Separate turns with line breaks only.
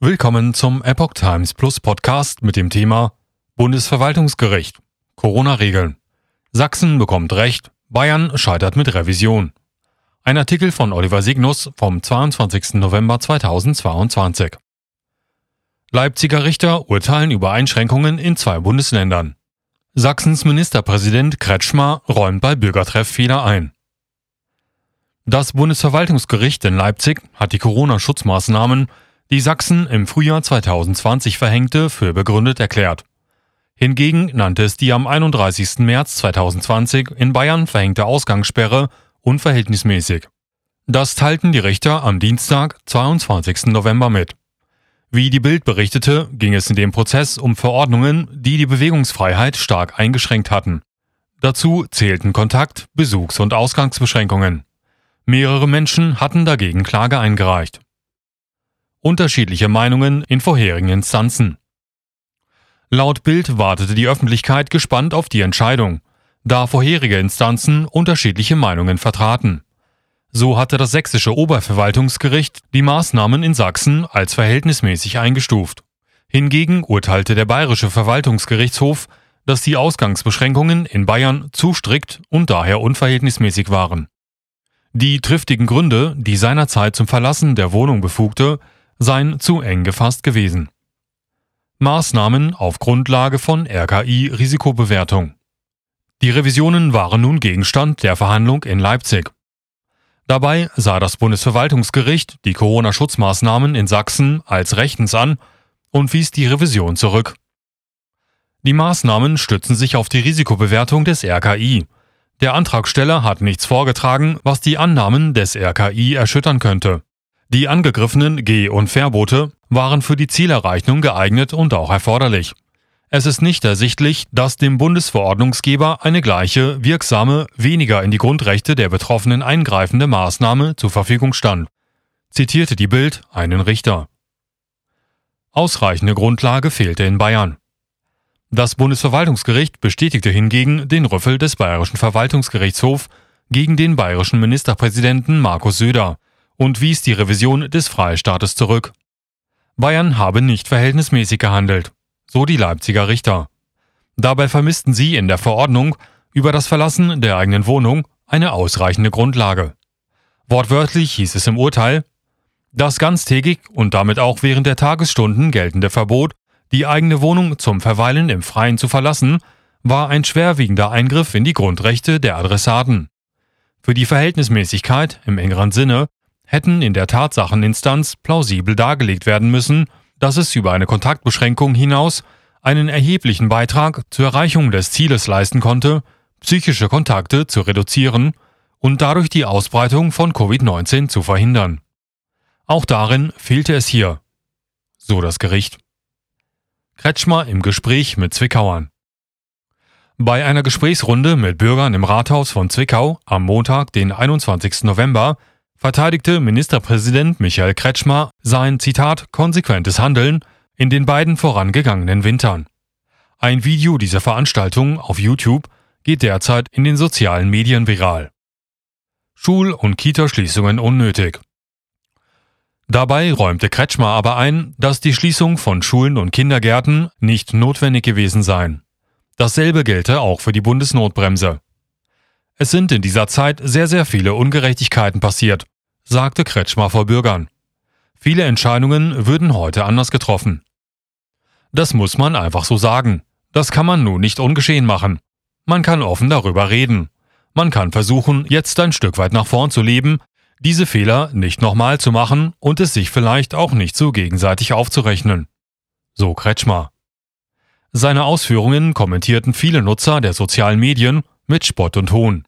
Willkommen zum Epoch Times Plus Podcast mit dem Thema Bundesverwaltungsgericht. Corona-Regeln. Sachsen bekommt Recht, Bayern scheitert mit Revision. Ein Artikel von Oliver Signus vom 22. November 2022. Leipziger Richter urteilen über Einschränkungen in zwei Bundesländern. Sachsens Ministerpräsident Kretschmer räumt bei Bürgertreff Fehler ein. Das Bundesverwaltungsgericht in Leipzig hat die Corona-Schutzmaßnahmen, die Sachsen im Frühjahr 2020 verhängte, für begründet erklärt. Hingegen nannte es die am 31. März 2020 in Bayern verhängte Ausgangssperre unverhältnismäßig. Das teilten die Richter am Dienstag, 22. November mit. Wie die Bild berichtete, ging es in dem Prozess um Verordnungen, die die Bewegungsfreiheit stark eingeschränkt hatten. Dazu zählten Kontakt-, Besuchs- und Ausgangsbeschränkungen. Mehrere Menschen hatten dagegen Klage eingereicht. Unterschiedliche Meinungen in vorherigen Instanzen. Laut Bild wartete die Öffentlichkeit gespannt auf die Entscheidung, da vorherige Instanzen unterschiedliche Meinungen vertraten. So hatte das sächsische Oberverwaltungsgericht die Maßnahmen in Sachsen als verhältnismäßig eingestuft. Hingegen urteilte der bayerische Verwaltungsgerichtshof, dass die Ausgangsbeschränkungen in Bayern zu strikt und daher unverhältnismäßig waren. Die triftigen Gründe, die seinerzeit zum Verlassen der Wohnung befugte, seien zu eng gefasst gewesen. Maßnahmen auf Grundlage von RKI Risikobewertung. Die Revisionen waren nun Gegenstand der Verhandlung in Leipzig. Dabei sah das Bundesverwaltungsgericht die Corona-Schutzmaßnahmen in Sachsen als rechtens an und wies die Revision zurück. Die Maßnahmen stützen sich auf die Risikobewertung des RKI, der Antragsteller hat nichts vorgetragen, was die Annahmen des RKI erschüttern könnte. Die angegriffenen Geh- und Verbote waren für die Zielerreichung geeignet und auch erforderlich. Es ist nicht ersichtlich, dass dem Bundesverordnungsgeber eine gleiche, wirksame, weniger in die Grundrechte der Betroffenen eingreifende Maßnahme zur Verfügung stand, zitierte die Bild einen Richter. Ausreichende Grundlage fehlte in Bayern. Das Bundesverwaltungsgericht bestätigte hingegen den Rüffel des Bayerischen Verwaltungsgerichtshofs gegen den bayerischen Ministerpräsidenten Markus Söder und wies die Revision des Freistaates zurück. Bayern habe nicht verhältnismäßig gehandelt, so die Leipziger Richter. Dabei vermissten sie in der Verordnung über das Verlassen der eigenen Wohnung eine ausreichende Grundlage. Wortwörtlich hieß es im Urteil, das ganztägig und damit auch während der Tagesstunden geltende Verbot die eigene Wohnung zum Verweilen im Freien zu verlassen, war ein schwerwiegender Eingriff in die Grundrechte der Adressaten. Für die Verhältnismäßigkeit im engeren Sinne hätten in der Tatsacheninstanz plausibel dargelegt werden müssen, dass es über eine Kontaktbeschränkung hinaus einen erheblichen Beitrag zur Erreichung des Zieles leisten konnte, psychische Kontakte zu reduzieren und dadurch die Ausbreitung von Covid-19 zu verhindern. Auch darin fehlte es hier, so das Gericht. Kretschmer im Gespräch mit Zwickauern. Bei einer Gesprächsrunde mit Bürgern im Rathaus von Zwickau am Montag, den 21. November, verteidigte Ministerpräsident Michael Kretschmer sein Zitat konsequentes Handeln in den beiden vorangegangenen Wintern. Ein Video dieser Veranstaltung auf YouTube geht derzeit in den sozialen Medien viral. Schul- und Kitaschließungen unnötig. Dabei räumte Kretschmer aber ein, dass die Schließung von Schulen und Kindergärten nicht notwendig gewesen seien. Dasselbe gelte auch für die Bundesnotbremse. Es sind in dieser Zeit sehr, sehr viele Ungerechtigkeiten passiert, sagte Kretschmer vor Bürgern. Viele Entscheidungen würden heute anders getroffen. Das muss man einfach so sagen. Das kann man nun nicht ungeschehen machen. Man kann offen darüber reden. Man kann versuchen, jetzt ein Stück weit nach vorn zu leben, diese Fehler nicht nochmal zu machen und es sich vielleicht auch nicht so gegenseitig aufzurechnen. So Kretschmer. Seine Ausführungen kommentierten viele Nutzer der sozialen Medien mit Spott und Hohn.